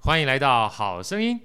欢迎来到好声音。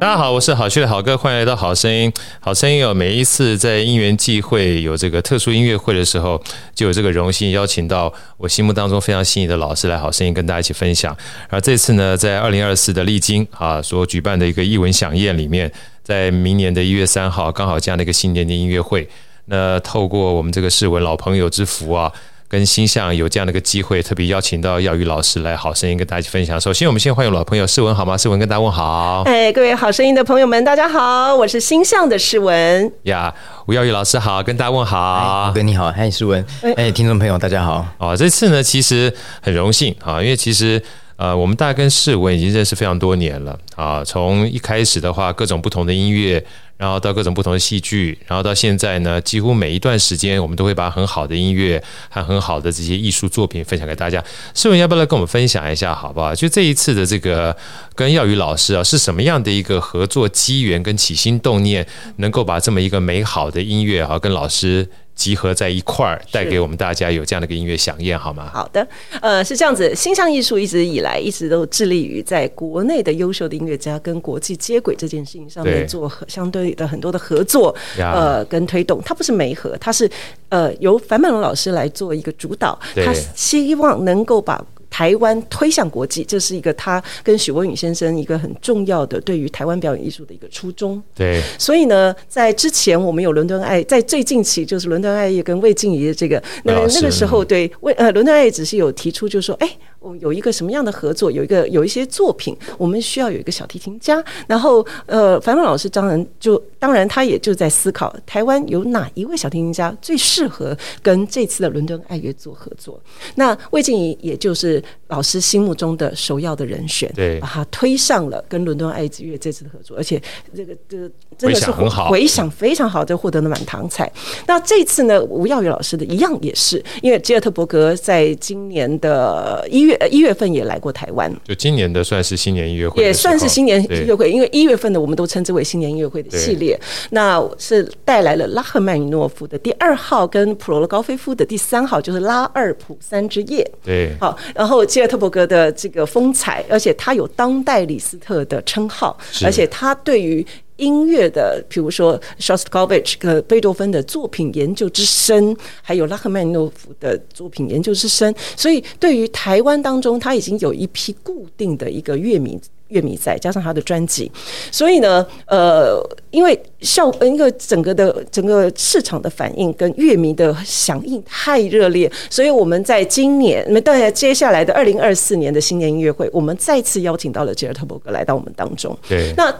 大家好，我是好趣的好哥，欢迎来到好声音。好声音有每一次在因缘际会有这个特殊音乐会的时候，就有这个荣幸邀请到我心目当中非常心仪的老师来好声音跟大家一起分享。而这次呢，在二零二四的丽晶啊所举办的一个艺文饗宴里面，在明年的一月三号，刚好这样的一个新年的音乐会。那透过我们这个世文老朋友之福啊，跟星象有这样的一个机会，特别邀请到耀宇老师来好声音跟大家一起分享。首先，我们先欢迎老朋友世文好吗？世文跟大家问好。哎，各位好声音的朋友们，大家好，我是星象的世文。呀，吴耀宇老师好，跟大家问好。哥你好，嗨，世文。哎，听众朋友大家好。哦，这次呢，其实很荣幸啊，因为其实。呃，我们大家跟世文已经认识非常多年了啊。从一开始的话，各种不同的音乐，然后到各种不同的戏剧，然后到现在呢，几乎每一段时间，我们都会把很好的音乐和很好的这些艺术作品分享给大家。世文要不要来跟我们分享一下，好不好？就这一次的这个跟耀宇老师啊，是什么样的一个合作机缘跟起心动念，能够把这么一个美好的音乐啊，跟老师。集合在一块儿，带给我们大家有这样的一个音乐响宴，好吗？好的，呃，是这样子。星象艺术一直以来一直都致力于在国内的优秀的音乐家跟国际接轨这件事情上面做相对的很多的合作，呃，跟推动。它不是媒合，它是呃由樊曼龙老师来做一个主导，他希望能够把。台湾推向国际，这是一个他跟许文宇先生一个很重要的对于台湾表演艺术的一个初衷。对，所以呢，在之前我们有伦敦爱，在最近期就是伦敦爱业跟魏静怡的这个，那那个时候对魏呃伦敦爱业只是有提出，就是说，哎。我有一个什么样的合作？有一个有一些作品，我们需要有一个小提琴家。然后，呃，樊曼老师当然就当然他也就在思考，台湾有哪一位小提琴家最适合跟这次的伦敦爱乐做合作？那魏静怡也就是老师心目中的首要的人选，对，把他推上了跟伦敦爱乐这次的合作，而且这个这个真的是回响非常好，就获得了满堂彩。那这次呢，吴耀宇老师的一样也是，因为吉尔特伯格在今年的一月。月一月份也来过台湾，就今年的算是新年音乐会，也算是新年音乐会，因为一月份的我们都称之为新年音乐会的系列，那是带来了拉赫曼尼诺夫的第二号跟普罗高菲夫的第三号，就是拉二普三之夜。对，好，然后吉尔特伯格的这个风采，而且他有当代李斯特的称号，而且他对于。音乐的，比如说 Shostakovich 和贝多芬的作品研究之深，还有拉赫曼诺夫的作品研究之深，所以对于台湾当中，他已经有一批固定的一个乐迷乐迷在，加上他的专辑，所以呢，呃，因为效，一个整个的整个市场的反应跟乐迷的响应太热烈，所以我们在今年，那么当然接下来的二零二四年的新年音乐会，我们再次邀请到了吉尔特伯格来到我们当中，对，那。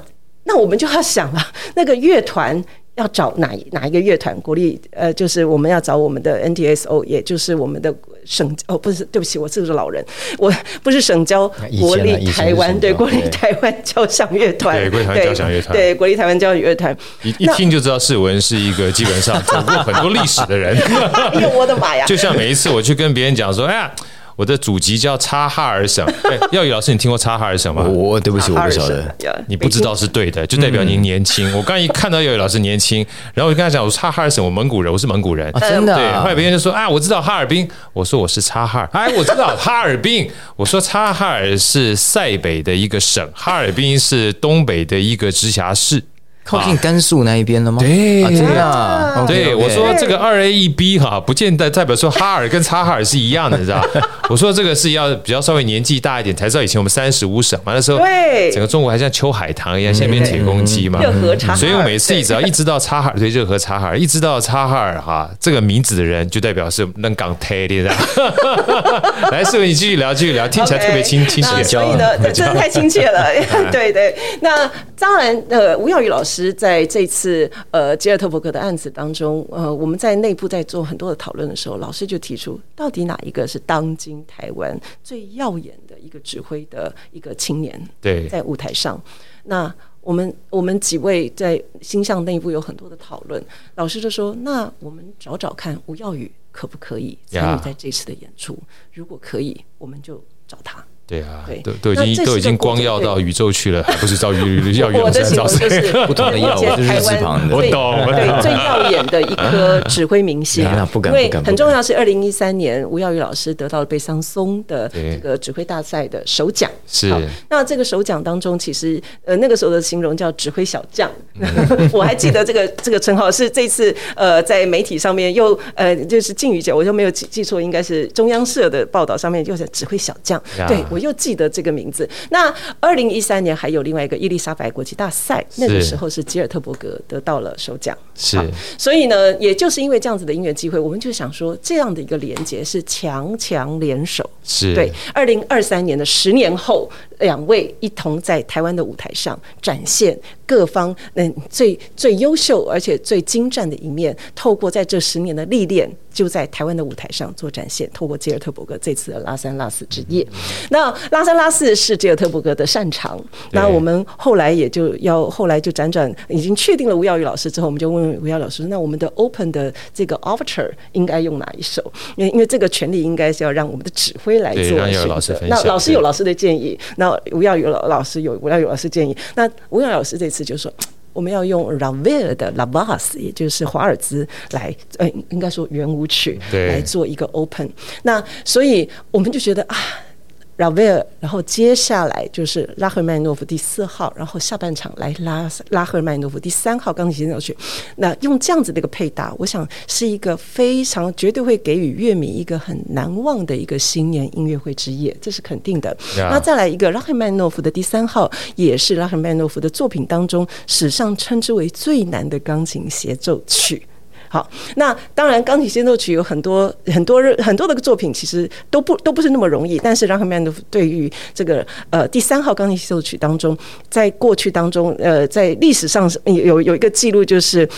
那我们就要想了，那个乐团要找哪哪一个乐团？国立呃，就是我们要找我们的 NTSO，也就是我们的省哦，不是，对不起，我是个是老人，我不是省交国立台湾，对，国立台湾交响乐团，对，国立台湾交响乐团，对，国立台湾交响乐团，一一听就知道世文是一个基本上走过很多历史的人。哎呦，我的妈呀！就像每一次我去跟别人讲说，哎呀。我的祖籍叫察哈尔省。哎，耀宇老师，你听过察哈尔省吗？我对不起，我不晓得。你不知道是对的，就代表您年轻。我刚一看到耀宇老师年轻，然后我就跟他讲，我察哈尔省，我蒙古人，我是蒙古人。真的。对，后来别人就说啊，我知道哈尔滨。我说我是察哈尔。哎，我知道哈尔滨。我说察哈尔是塞北的一个省，哈尔滨是东北的一个直辖市。靠近甘肃那一边了吗？对，真的。对，我说这个二 A 一 B 哈，不见得代表说哈尔跟察哈尔是一样的，你知道？我说这个是要比较稍微年纪大一点才知道。以前我们三十五省嘛，那时候整个中国还像秋海棠一样，现在变铁公鸡嘛。热河察。所以我每次只要一知道察哈尔，对，热河察哈尔，一知道察哈尔哈这个名字的人，就代表是能港台的。来，四位，你继续聊，继续聊，听起来特别亲亲切。所以呢，真的太亲切了。对对，那。当然，呃，吴耀宇老师在这次呃吉尔特伯格的案子当中，呃，我们在内部在做很多的讨论的时候，老师就提出，到底哪一个是当今台湾最耀眼的一个指挥的一个青年？对，在舞台上，那我们我们几位在星象内部有很多的讨论，老师就说，那我们找找看吴耀宇可不可以参与在这次的演出.如果可以，我们就找他。对啊，对，都都已经都已经光耀到宇宙去了，还不是照耀耀耀眼？照就是不同的耀，我懂，对，最耀眼的一颗指挥明星。因为很重要是二零一三年吴耀宇老师得到了贝桑松的这个指挥大赛的首奖。是，那这个首奖当中，其实呃那个时候的形容叫指挥小将。我还记得这个这个称号是这次呃在媒体上面又呃就是靖宇姐，我就没有记记错，应该是中央社的报道上面又是指挥小将。对。我又记得这个名字。那二零一三年还有另外一个伊丽莎白国际大赛，那个时候是吉尔特伯格得到了首奖。是，所以呢，也就是因为这样子的音乐机会，我们就想说，这样的一个连接是强强联手。是对。二零二三年的十年后，两位一同在台湾的舞台上展现各方嗯最最优秀而且最精湛的一面，透过在这十年的历练，就在台湾的舞台上做展现。透过吉尔特伯格这次的拉三拉四之夜，那拉三拉四是吉尔特伯格的擅长。那我们后来也就要后来就辗转已经确定了吴耀宇老师之后，我们就问吴耀宇老师：那我们的 Open 的这个 Overture 应该用哪一首？因为因为这个权利应该是要让我们的指挥来做选择。那老师有老师的建议，那吴耀宇老老师有吴耀宇老师建议。那吴耀宇老师这次就说。我们要用 Ravel 的 La Valse，也就是华尔兹来，呃，应该说圆舞曲来做一个 Open。那所以我们就觉得啊。拉威尔，然后接下来就是拉赫曼诺夫第四号，然后下半场来拉拉赫曼诺夫第三号钢琴协奏曲。那用这样子的一个配搭，我想是一个非常绝对会给予乐迷一个很难忘的一个新年音乐会之夜，这是肯定的。那再来一个拉赫曼诺夫的第三号，也是拉赫曼诺夫的作品当中史上称之为最难的钢琴协奏曲。好，那当然，钢琴协奏曲有很多很多很多的作品，其实都不都不是那么容易。但是拉赫曼诺夫对于这个呃第三号钢琴协奏曲当中，在过去当中，呃，在历史上有有一个记录，就是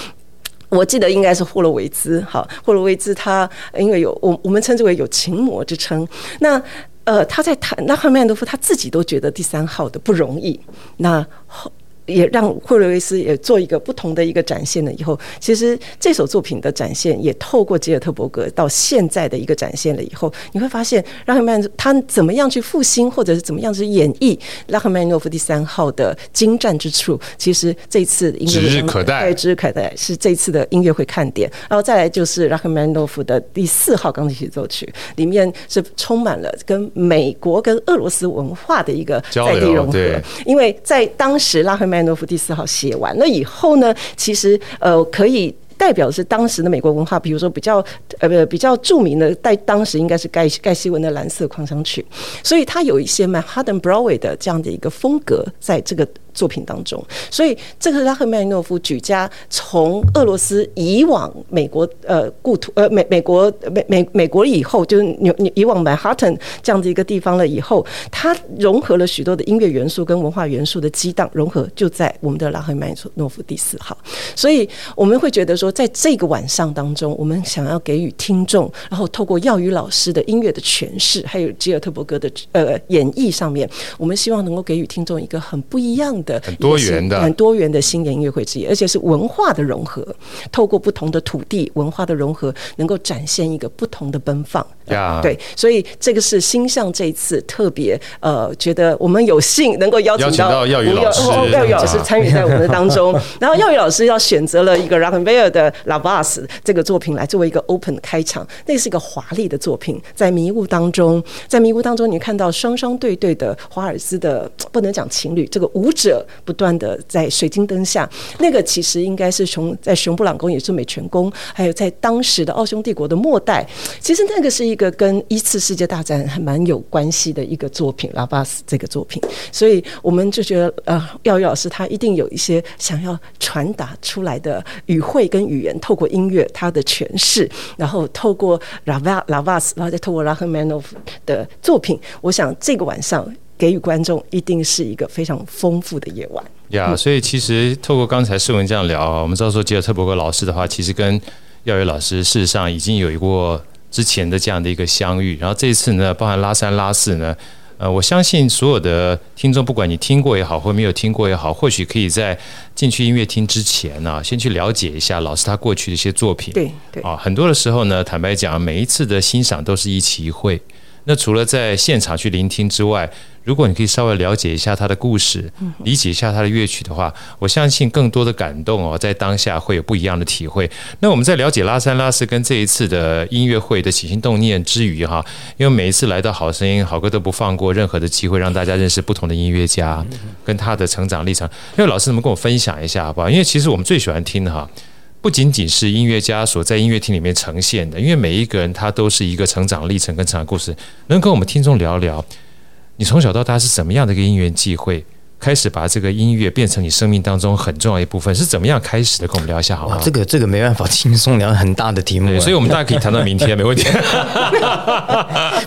我记得应该是霍洛维兹。好，霍洛维兹他因为有我我们称之为有琴魔之称。那呃他在弹拉赫曼诺夫他自己都觉得第三号的不容易。那后。也让霍洛维斯也做一个不同的一个展现了。以后，其实这首作品的展现也透过吉尔特伯格到现在的一个展现了。以后，你会发现拉赫曼他怎么样去复兴，或者是怎么样去演绎拉赫曼诺夫第三号的精湛之处。其实这次音乐会指日可待，指日可待是这次的音乐会看点。然后再来就是拉赫曼诺夫的第四号钢琴协奏曲，里面是充满了跟美国跟俄罗斯文化的一个在地融合。因为在当时拉赫曼诺夫第四号写完了以后呢，其实呃可以代表的是当时的美国文化，比如说比较呃不比较著名的，在当时应该是盖盖希文的蓝色狂想曲，所以它有一些曼哈顿 Broadway 的这样的一个风格在这个。作品当中，所以这个拉赫曼诺夫举家从俄罗斯移往美国呃故土呃美美国美美美国以后，就是纽以往曼哈顿这样的一个地方了以后，它融合了许多的音乐元素跟文化元素的激荡融合，就在我们的拉赫曼诺夫第四号。所以我们会觉得说，在这个晚上当中，我们想要给予听众，然后透过耀宇老师的音乐的诠释，还有吉尔特伯格的呃演绎上面，我们希望能够给予听众一个很不一样的。很多元的、很多元的新年音乐会之一，而且是文化的融合，透过不同的土地文化的融合，能够展现一个不同的奔放。Yeah. 对，所以这个是星象这一次特别呃，觉得我们有幸能够邀请到耀宇老师，耀宇老师参与在我们的当中。然后耀宇老师要选择了一个 Ravel 的 La Valse 这个作品来作为一个 Open 开场，那是一个华丽的作品，在迷雾当中，在迷雾当中，你看到双双对对的华尔兹的不能讲情侣，这个舞者不断的在水晶灯下，那个其实应该是从在熊布朗宫也是美泉宫，还有在当时的奥匈帝国的末代，其实那个是一个。跟一次世界大战还蛮有关系的一个作品，拉巴斯这个作品，所以我们就觉得，呃，耀宇老师他一定有一些想要传达出来的语汇跟语言，透过音乐他的诠释，然后透过拉巴拉巴斯，然后再透过拉赫曼诺夫的作品，我想这个晚上。给予观众一定是一个非常丰富的夜晚。呀，所以其实透过刚才世文这样聊啊，我们知道说吉尔特伯格老师的话，其实跟耀宇老师事实上已经有过之前的这样的一个相遇，然后这一次呢，包含拉三拉四呢。呃，我相信所有的听众，不管你听过也好，或没有听过也好，或许可以在进去音乐厅之前呢、啊，先去了解一下老师他过去的一些作品。对对啊，很多的时候呢，坦白讲，每一次的欣赏都是一期一会。那除了在现场去聆听之外，如果你可以稍微了解一下他的故事，理解一下他的乐曲的话，我相信更多的感动哦，在当下会有不一样的体会。那我们在了解拉三拉四跟这一次的音乐会的起心动念之余哈，因为每一次来到好声音，好歌都不放过任何的机会，让大家认识不同的音乐家跟他的成长历程。因为老师能不能跟我分享一下好不好？因为其实我们最喜欢听的哈。不仅仅是音乐家所在音乐厅里面呈现的，因为每一个人他都是一个成长历程跟成长故事。能跟我们听众聊聊，你从小到大是怎么样的一个因缘际会，开始把这个音乐变成你生命当中很重要一部分，是怎么样开始的？跟我们聊一下好吗？这个这个没办法轻松聊很大的题目，所以我们大家可以谈到明天没问题。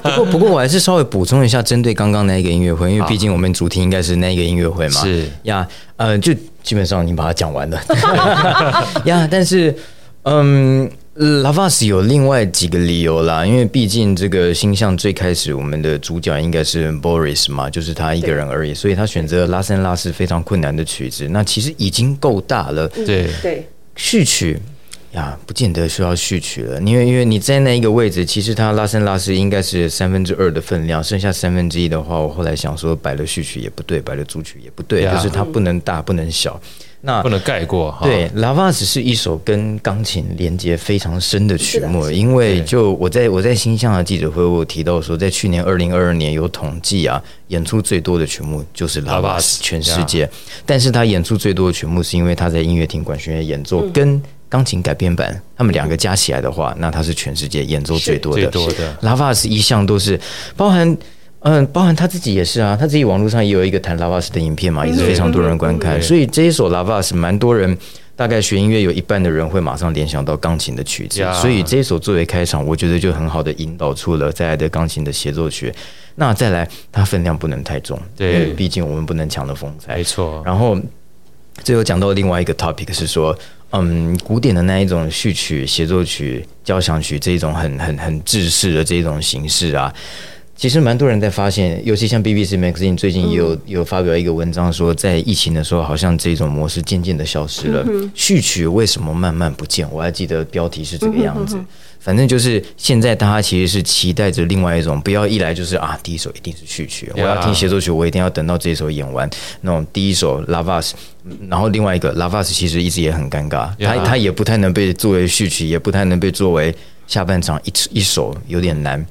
不过不过我还是稍微补充一下，针对刚刚那一个音乐会，因为毕竟我们主题应该是那一个音乐会嘛。是呀，呃，就。基本上你把它讲完了 呀，yeah, 但是嗯，Lavas 有另外几个理由啦，因为毕竟这个星象最开始我们的主角应该是 Boris 嘛，就是他一个人而已，所以他选择拉三拉四非常困难的曲子，那其实已经够大了。对。对，序曲。呀，不见得需要序曲了，因为因为你在那一个位置，其实它拉伸拉四应该是三分之二的分量，剩下三分之一的话，我后来想说摆了序曲也不对，摆了主曲也不对，就是它不能大不能小，那不能盖过。对，Lavas 是一首跟钢琴连接非常深的曲目，因为就我在我在新象的记者会，我有提到说，在去年二零二二年有统计啊，演出最多的曲目就是 Lavas 全世界，但是他演出最多的曲目是因为他在音乐厅管弦乐演奏跟。钢琴改编版，他们两个加起来的话，那他是全世界演奏最多的。最多的。Lavas 一向都是包含，嗯、呃，包含他自己也是啊，他自己网络上也有一个弹 Lavas 的影片嘛，也是非常多人观看。所以这一首 Lavas 蛮多人，大概学音乐有一半的人会马上联想到钢琴的曲子。所以这一首作为开场，我觉得就很好的引导出了再来的钢琴的协奏曲。那再来，它分量不能太重，对，毕竟我们不能抢了风采。没错。然后最后讲到另外一个 topic 是说。嗯，古典的那一种序曲、协奏曲、交响曲这一种很很很制式的这种形式啊，其实蛮多人在发现，尤其像 BBC Magazine 最近也有有发表一个文章说，在疫情的时候，好像这种模式渐渐的消失了。序曲为什么慢慢不见？我还记得标题是这个样子。反正就是现在，大家其实是期待着另外一种，不要一来就是啊，第一首一定是序曲，我要听协奏曲，我一定要等到这一首演完。那种第一首 Lavas，然后另外一个 Lavas 其实一直也很尴尬，他他也不太能被作为序曲，也不太能被作为下半场一一首，有点难。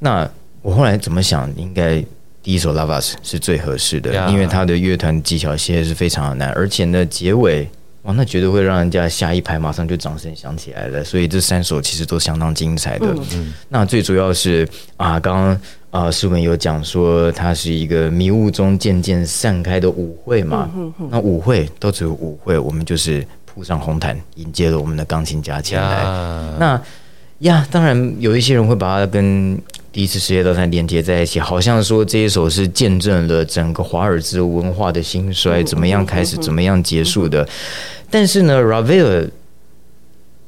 那我后来怎么想，应该第一首 Lavas 是最合适的，因为他的乐团技巧现在是非常的难，而且呢，结尾。哇，那绝对会让人家下一排马上就掌声响起来了。所以这三首其实都相当精彩的。嗯、那最主要是啊，刚刚啊，诗文有讲说，它是一个迷雾中渐渐散开的舞会嘛。嗯、那舞会都只有舞会，我们就是铺上红毯，迎接了我们的钢琴家前来。那呀，当然有一些人会把它跟第一次世界大战连接在一起，好像说这一首是见证了整个华尔兹文化的兴衰，怎么样开始，怎么样结束的。但是呢，Ravel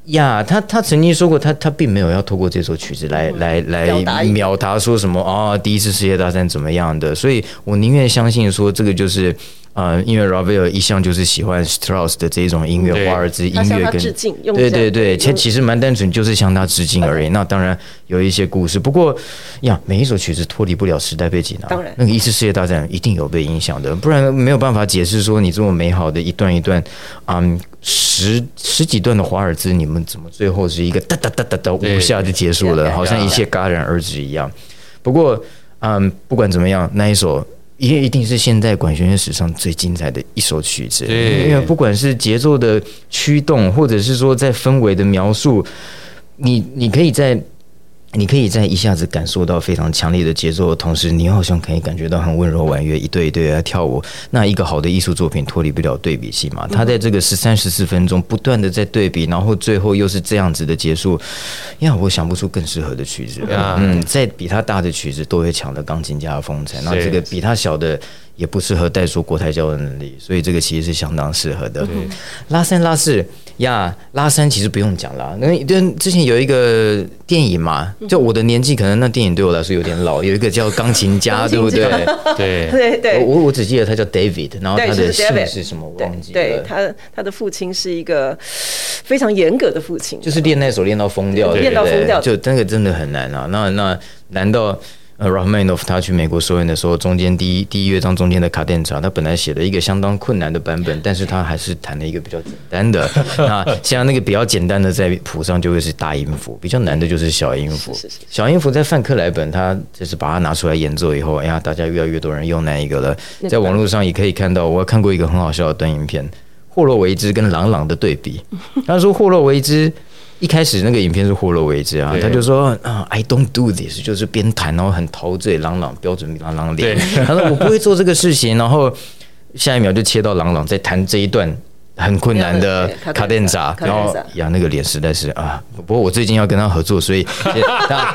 呀，他他曾经说过他，他他并没有要透过这首曲子来来来表达说什么啊，第一次世界大战怎么样的，所以我宁愿相信说这个就是。啊、呃，因为 Ravel 一向就是喜欢 Strauss 的这种音乐，华尔兹音乐跟对对对，其其实蛮单纯，就是向他致敬而已。那当然有一些故事，不过呀，每一首曲子脱离不了时代背景啊。当然，那个一次世界大战一定有被影响的，不然没有办法解释说你这么美好的一段一段，嗯，十十几段的华尔兹，你们怎么最后是一个哒哒哒哒哒五下就结束了，好像一切戛然而止一样。不过，嗯，不管怎么样，那一首。也一定是现代管弦乐史上最精彩的一首曲子，因为不管是节奏的驱动，或者是说在氛围的描述，你你可以在你可以在一下子感受到非常强烈的节奏的同时，你好像可以感觉到很温柔婉约，一对一对在跳舞。那一个好的艺术作品脱离不了对比性嘛？他在这个十三十四分钟不断的在对比，然后最后又是这样子的结束。呀，我想不出更适合的曲子。嗯，在比他大的曲子都会抢了钢琴家的风采。那这个比他小的。也不适合带出国台交的能力，所以这个其实是相当适合的。拉三拉四呀，拉三其实不用讲了，那为之前有一个电影嘛，就我的年纪可能那电影对我来说有点老，有一个叫钢琴家，对不对？对对对，我我只记得他叫 David，然后他的姓是什么我忘记了。对他他的父亲是一个非常严格的父亲，就是练那首练到疯掉，练到疯掉，就那个真的很难啊。那那难道？呃，Rachmaninoff 他去美国首演的时候，中间第一第一乐章中间的卡电查，他本来写了一个相当困难的版本，但是他还是弹了一个比较简单的。那像那个比较简单的，在谱上就会是大音符，比较难的就是小音符。小音符在范克莱本，他就是把它拿出来演奏以后，哎呀，大家越来越多人用那一个了。在网络上也可以看到，我看过一个很好笑的短影片，霍洛维兹跟郎朗的对比。他说霍洛维兹。一开始那个影片是霍洛维兹啊，他就说啊，I don't do this，就是边弹然后很陶醉，朗朗标准朗朗脸。他说我不会做这个事情，然后下一秒就切到朗朗在弹这一段很困难的卡电扎，然后呀那个脸实在是啊，不过我最近要跟他合作，所以 他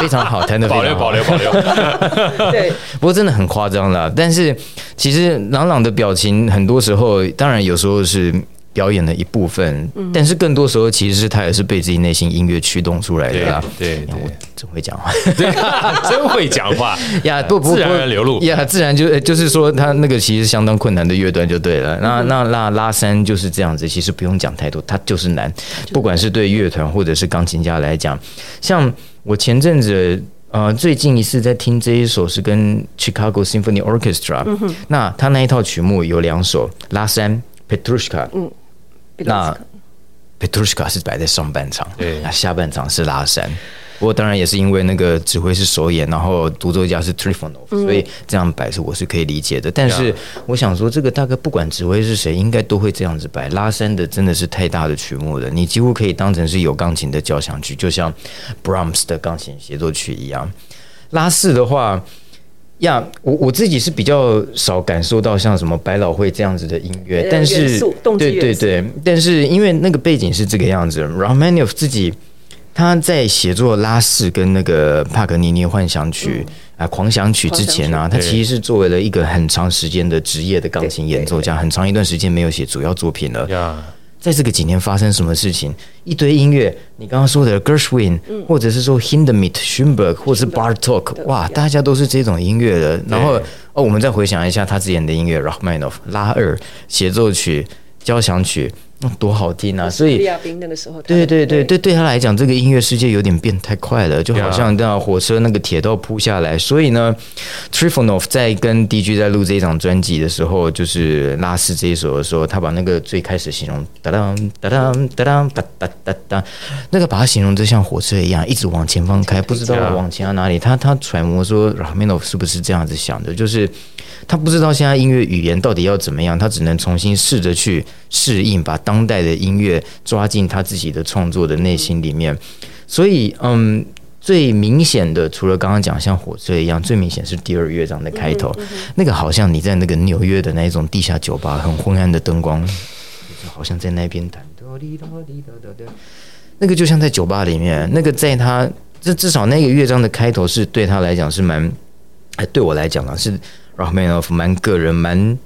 非常好，弹的非常好，保留保留保留。对，不过真的很夸张了，但是其实朗朗的表情很多时候，当然有时候是。表演的一部分，但是更多时候其实是他也是被自己内心音乐驱动出来的啦。对，对，我真会讲话，对，真会讲话 呀！不不，自然流露呀，自然就就是说他那个其实相当困难的乐段就对了。那那那拉三就是这样子，其实不用讲太多，它就是难。不管是对乐团或者是钢琴家来讲，像我前阵子呃最近一次在听这一首是跟 Chicago Symphony Orchestra，那他那一套曲目有两首拉三 Petrushka，嗯。那 Petrushka 是摆在上半场，对，那下半场是拉三。不过当然也是因为那个指挥是首演，然后独奏家是 Trifonov，所以这样摆是我是可以理解的。但是我想说，这个大概不管指挥是谁，应该都会这样子摆。拉三的真的是太大的曲目了，你几乎可以当成是有钢琴的交响曲，就像 Brahms 的钢琴协奏曲一样。拉四的话。呀，我我自己是比较少感受到像什么百老汇这样子的音乐，但是对对对，但是因为那个背景是这个样子，Rachmaninoff 自己他在写作拉四跟那个帕格尼尼幻想曲啊狂想曲之前呢，他其实是作为了一个很长时间的职业的钢琴演奏家，很长一段时间没有写主要作品了。在这个几年发生什么事情？一堆音乐，你刚刚说的 Gershwin，或者是说 Hindemith、Schoenberg，或者是 Bartok，哇，大家都是这种音乐的。然后哦，我们再回想一下他之前的音乐，Rachmaninoff 拉二协奏曲、交响曲。多好听啊！所以，对对对对，对他来讲，这个音乐世界有点变太快了，就好像那火车那个铁道铺下来。所以呢，Trifonov 在跟 DG 在录这一张专辑的时候，就是拉斯这一首的时候，他把那个最开始形容哒当哒当哒当哒哒哒哒，那个把它形容就像火车一样，一直往前方开，不知道往前到哪里。他他揣摩说，Rachmaninoff 是不是这样子想的？就是。他不知道现在音乐语言到底要怎么样，他只能重新试着去适应，把当代的音乐抓进他自己的创作的内心里面。所以，嗯，最明显的，除了刚刚讲像火车一样，最明显是第二乐章的开头，那个好像你在那个纽约的那一种地下酒吧，很昏暗的灯光，好像在那边弹，那个就像在酒吧里面，那个在他这至少那个乐章的开头是对他来讲是蛮，哎，对我来讲呢是。Rachmaninoff 蛮个人，蛮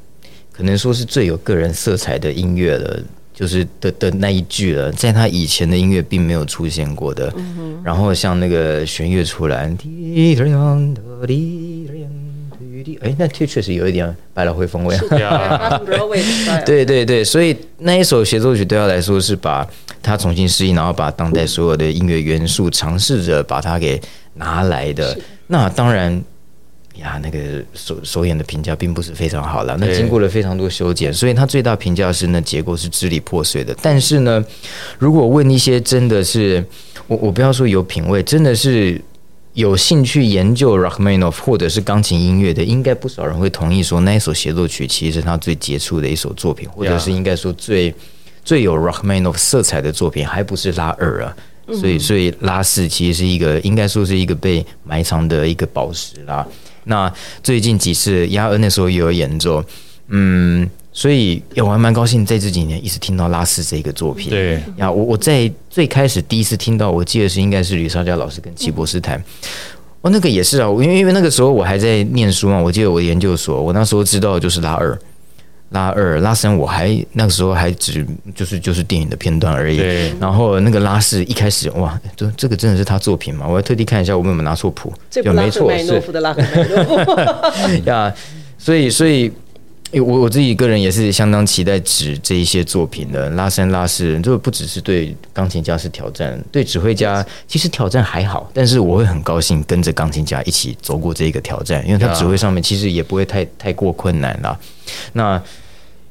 可能说是最有个人色彩的音乐了，就是的的那一句了，在他以前的音乐并没有出现过的。然后像那个弦乐出来，哎，那确确实有一点百老汇风味。对对对，所以那一首协奏曲对他来说是把他重新适应，然后把当代所有的音乐元素尝试着把它给拿来的。那当然。呀，那个首首演的评价并不是非常好了。那经过了非常多修剪，所以他最大评价是那结构是支离破碎的。但是呢，如果问一些真的是我，我不要说有品味，真的是有兴趣研究 Rachmaninoff 或者是钢琴音乐的，应该不少人会同意说，那一首协奏曲其实是他最杰出的一首作品，或者是应该说最最有 Rachmaninoff 色彩的作品，还不是拉二啊。所以所以拉四其实是一个应该说是一个被埋藏的一个宝石啦。那最近几次亚恩那时候也有演奏，嗯，所以我还蛮高兴在这几年一直听到拉斯这个作品。对呀，我我在最开始第一次听到，我记得是应该是吕绍佳老师跟齐博士谈。哦，那个也是啊，因为因为那个时候我还在念书嘛，我记得我研究所，我那时候知道的就是拉二。拉二拉三，我还那个时候还只就是就是电影的片段而已。然后那个拉四一开始哇，这这个真的是他作品吗？我要特地看一下我们有没有拿错谱。这不拉赫麦诺夫的拉赫麦诺夫。呀，所以所以，我我自己个人也是相当期待指这一些作品的。拉三拉四，就不只是对钢琴家是挑战，对指挥家其实挑战还好，但是我会很高兴跟着钢琴家一起走过这个挑战，因为他指挥上面其实也不会太太过困难了。那。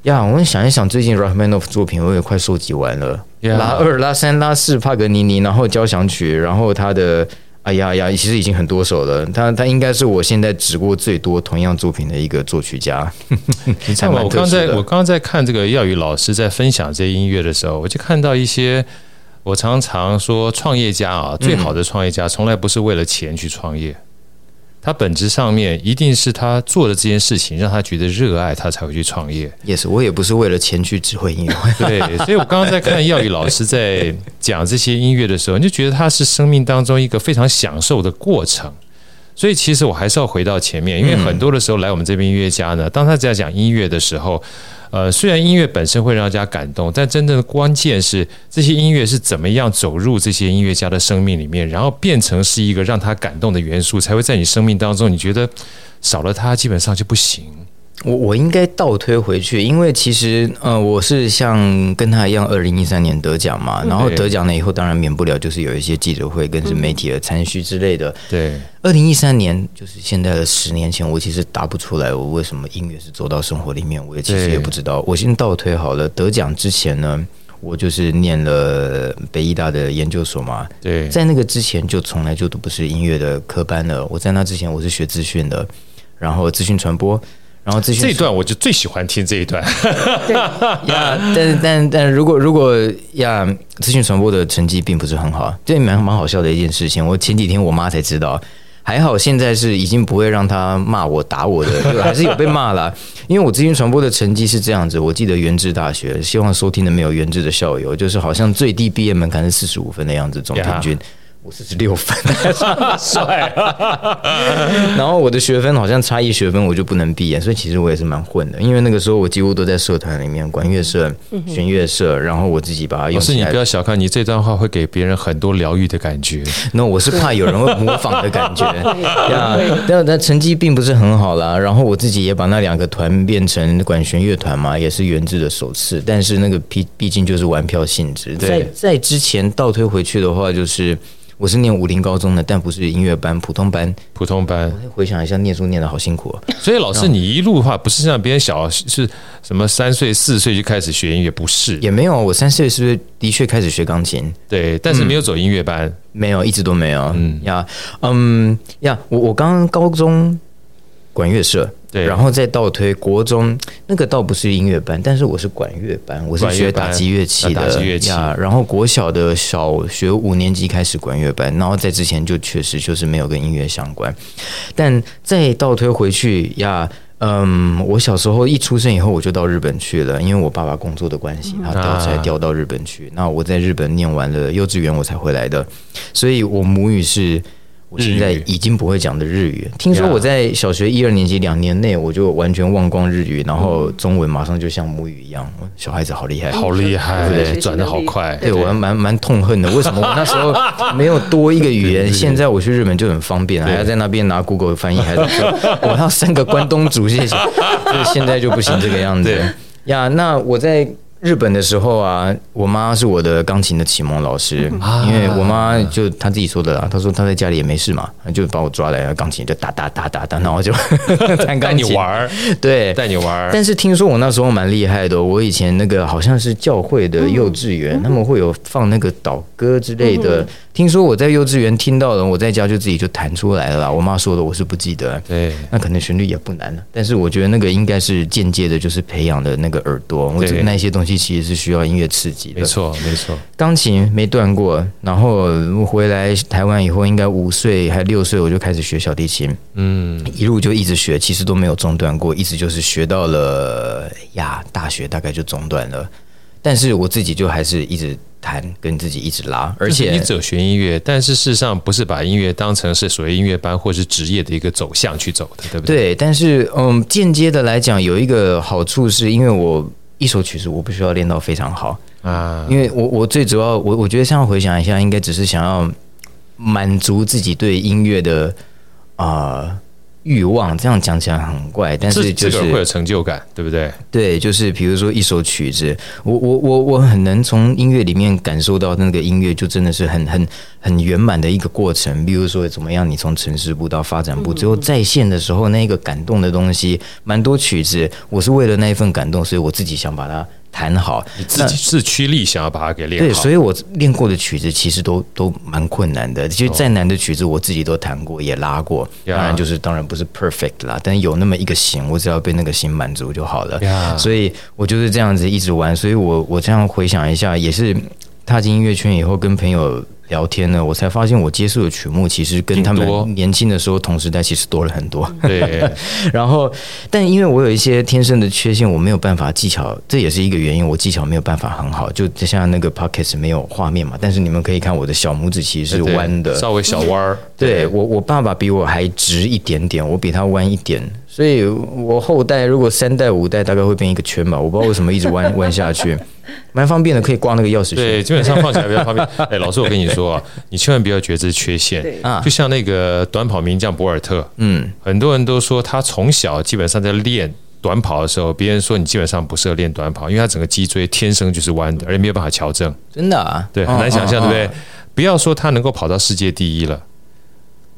呀我想一想，最近 Rachmaninoff 作品我也快收集完了.拉二、拉三、拉四，帕格尼尼，然后交响曲，然后他的，哎呀呀，其实已经很多首了。他他应该是我现在指过最多同样作品的一个作曲家。你看嘛，我刚在我刚刚在看这个耀宇老师在分享这些音乐的时候，我就看到一些，我常常说创业家啊，最好的创业家从来不是为了钱去创业。他本质上面一定是他做的这件事情让他觉得热爱，他才会去创业。也是，我也不是为了钱去指挥音乐会。对，所以我刚刚在看耀宇老师在讲这些音乐的时候，你就觉得他是生命当中一个非常享受的过程。所以其实我还是要回到前面，因为很多的时候来我们这边音乐家呢，当他在讲音乐的时候。呃，虽然音乐本身会让大家感动，但真正的关键是这些音乐是怎么样走入这些音乐家的生命里面，然后变成是一个让他感动的元素，才会在你生命当中，你觉得少了它基本上就不行。我我应该倒推回去，因为其实呃，我是像跟他一样，二零一三年得奖嘛，然后得奖了以后，当然免不了就是有一些记者会跟是媒体的参与之类的。对，二零一三年就是现在的十年前，我其实答不出来，我为什么音乐是走到生活里面，我也其实也不知道。我先倒推好了，得奖之前呢，我就是念了北医大的研究所嘛。对，在那个之前就从来就都不是音乐的科班了。我在那之前我是学资讯的，然后资讯传播。然后这这一段我就最喜欢听这一段，呀，但但但如果如果呀，资讯传播的成绩并不是很好，这蛮蛮好笑的一件事情。我前几天我妈才知道，还好现在是已经不会让她骂我打我的，还是有被骂了。因为我资讯传播的成绩是这样子，我记得原治大学，希望收听的没有原治的校友，就是好像最低毕业门槛是四十五分的样子，总平均。我四十六分，帅。然后我的学分好像差一学分我就不能毕业，所以其实我也是蛮混的。因为那个时候我几乎都在社团里面，管乐社、弦乐社，然后我自己把。老师，你不要小看你这段话会给别人很多疗愈的感觉。那我是怕有人会模仿的感觉呀。但但成绩并不是很好啦。然后我自己也把那两个团变成管弦乐团嘛，也是元智的首次。但是那个毕毕竟就是玩票性质。在在之前倒推回去的话，就是。我是念武陵高中的，但不是音乐班，普通班。普通班。我回想一下，念书念的好辛苦啊。所以老师，你一路的话，不是像别人小，是什么三岁四岁就开始学音乐？不是，也没有。我三岁是不是的确开始学钢琴？对，但是没有走音乐班，嗯，没有，一直都没有。嗯呀，嗯呀，我我刚刚高中管乐社。对，然后再倒推国中，那个倒不是音乐班，但是我是管乐班，我是学打击乐器的打击乐器呀。然后国小的小学五年级开始管乐班，然后在之前就确实就是没有跟音乐相关。但再倒推回去呀，嗯，我小时候一出生以后我就到日本去了，因为我爸爸工作的关系，他调才调到日本去。那我在日本念完了幼稚园，我才回来的，所以我母语是。我现在已经不会讲的日语，听说我在小学一二年级两年内我就完全忘光日语，然后中文马上就像母语一样。小孩子好厉害，好厉害，对不对？转的好快。对，我还蛮蛮痛恨的，为什么我那时候没有多一个语言？现在我去日本就很方便，还要在那边拿 Google 翻译，还是说 我要三个关东煮，谢谢。就是现在就不行这个样子呀。那我在。日本的时候啊，我妈是我的钢琴的启蒙老师，因为我妈就她自己说的啦，她说她在家里也没事嘛，就把我抓来钢琴就打打打打打，然后就 弹钢琴玩儿，对，带你玩儿。但是听说我那时候蛮厉害的，我以前那个好像是教会的幼稚园，他们会有放那个祷歌之类的。听说我在幼稚园听到了，我在家就自己就弹出来了啦。我妈说的，我是不记得。对，那可能旋律也不难了，但是我觉得那个应该是间接的，就是培养的那个耳朵，我觉得那些东西。西其实是需要音乐刺激的。没错，没错。钢琴没断过，然后回来台湾以后，应该五岁还六岁我就开始学小提琴，嗯，一路就一直学，其实都没有中断过，一直就是学到了呀，大学大概就中断了。但是我自己就还是一直弹，跟自己一直拉，而且你只有学音乐，但是事实上不是把音乐当成是所谓音乐班或是职业的一个走向去走的，对不对？对，但是嗯，间接的来讲，有一个好处是因为我一首曲子我不需要练到非常好啊，因为我我最主要我我觉得现在回想一下，应该只是想要满足自己对音乐的啊。呃欲望这样讲起来很怪，但是就是会有成就感，对不对？对，就是比如说一首曲子，我我我我很能从音乐里面感受到那个音乐就真的是很很很圆满的一个过程。比如说怎么样，你从城市部到发展部，最后在线的时候，那个感动的东西，蛮多曲子，我是为了那一份感动，所以我自己想把它。弹好，你自己自驱力想要把它给练好。对，所以我练过的曲子其实都都蛮困难的。其实再难的曲子，我自己都弹过，也拉过。当然就是当然不是 perfect 啦，但有那么一个型，我只要被那个型满足就好了。所以我就是这样子一直玩。所以我我这样回想一下，也是踏进音乐圈以后，跟朋友。聊天呢，我才发现我接触的曲目其实跟他们年轻的时候同时代其实多了很多。对，然后，但因为我有一些天生的缺陷，我没有办法技巧，这也是一个原因，我技巧没有办法很好。就像那个 p o c k e t 没有画面嘛，但是你们可以看我的小拇指其实是弯的，稍微小弯儿。对，我，我爸爸比我还直一点点，我比他弯一点。所以，我后代如果三代五代大概会变一个圈吧，我不知道为什么一直弯弯下去，蛮方便的，可以挂那个钥匙圈。对，基本上放起来比较方便。哎，老师，我跟你说啊，你千万不要觉得这是缺陷啊。就像那个短跑名将博尔特，嗯，很多人都说他从小基本上在练短跑的时候，别人说你基本上不适合练短跑，因为他整个脊椎天生就是弯的，而且没有办法矫正。真的啊？对，很难想象，对不对？不要说他能够跑到世界第一了。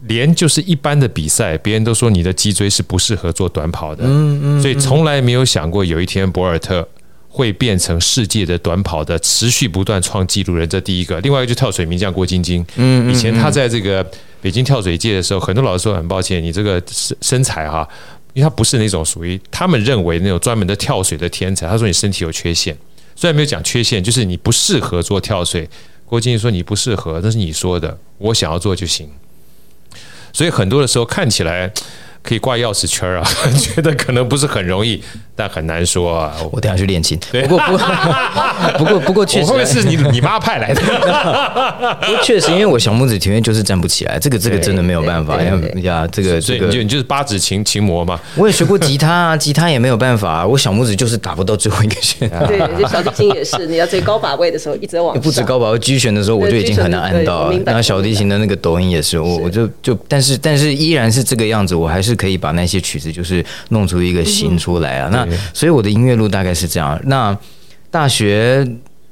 连就是一般的比赛，别人都说你的脊椎是不适合做短跑的，嗯嗯，所以从来没有想过有一天博尔特会变成世界的短跑的持续不断创纪录人。这第一个，另外一个就跳水名将郭晶晶，嗯，以前他在这个北京跳水界的时候，很多老师说很抱歉，你这个身身材哈，因为他不是那种属于他们认为那种专门的跳水的天才，他说你身体有缺陷，虽然没有讲缺陷，就是你不适合做跳水。郭晶晶说你不适合，那是你说的，我想要做就行。所以很多的时候看起来可以挂钥匙圈啊，觉得可能不是很容易。但很难说啊，我等下去练琴。不过不过 不过不过确实，会不会是你你妈派来的？不过确实，因为我小拇指前面就是站不起来，这个这个真的没有办法呀呀，这个这个就你就是八指琴琴魔嘛。我也学过吉他啊，吉他也没有办法，我小拇指就是打不到最后一个弦。对，就小提琴也是，你要最高把位的时候一直往。不止高把位，G 弦的时候我就已经很难按到。然后小提琴的那个抖音也是，我我就就但是但是依然是这个样子，我还是可以把那些曲子就是弄出一个形出来啊。那所以我的音乐路大概是这样。那大学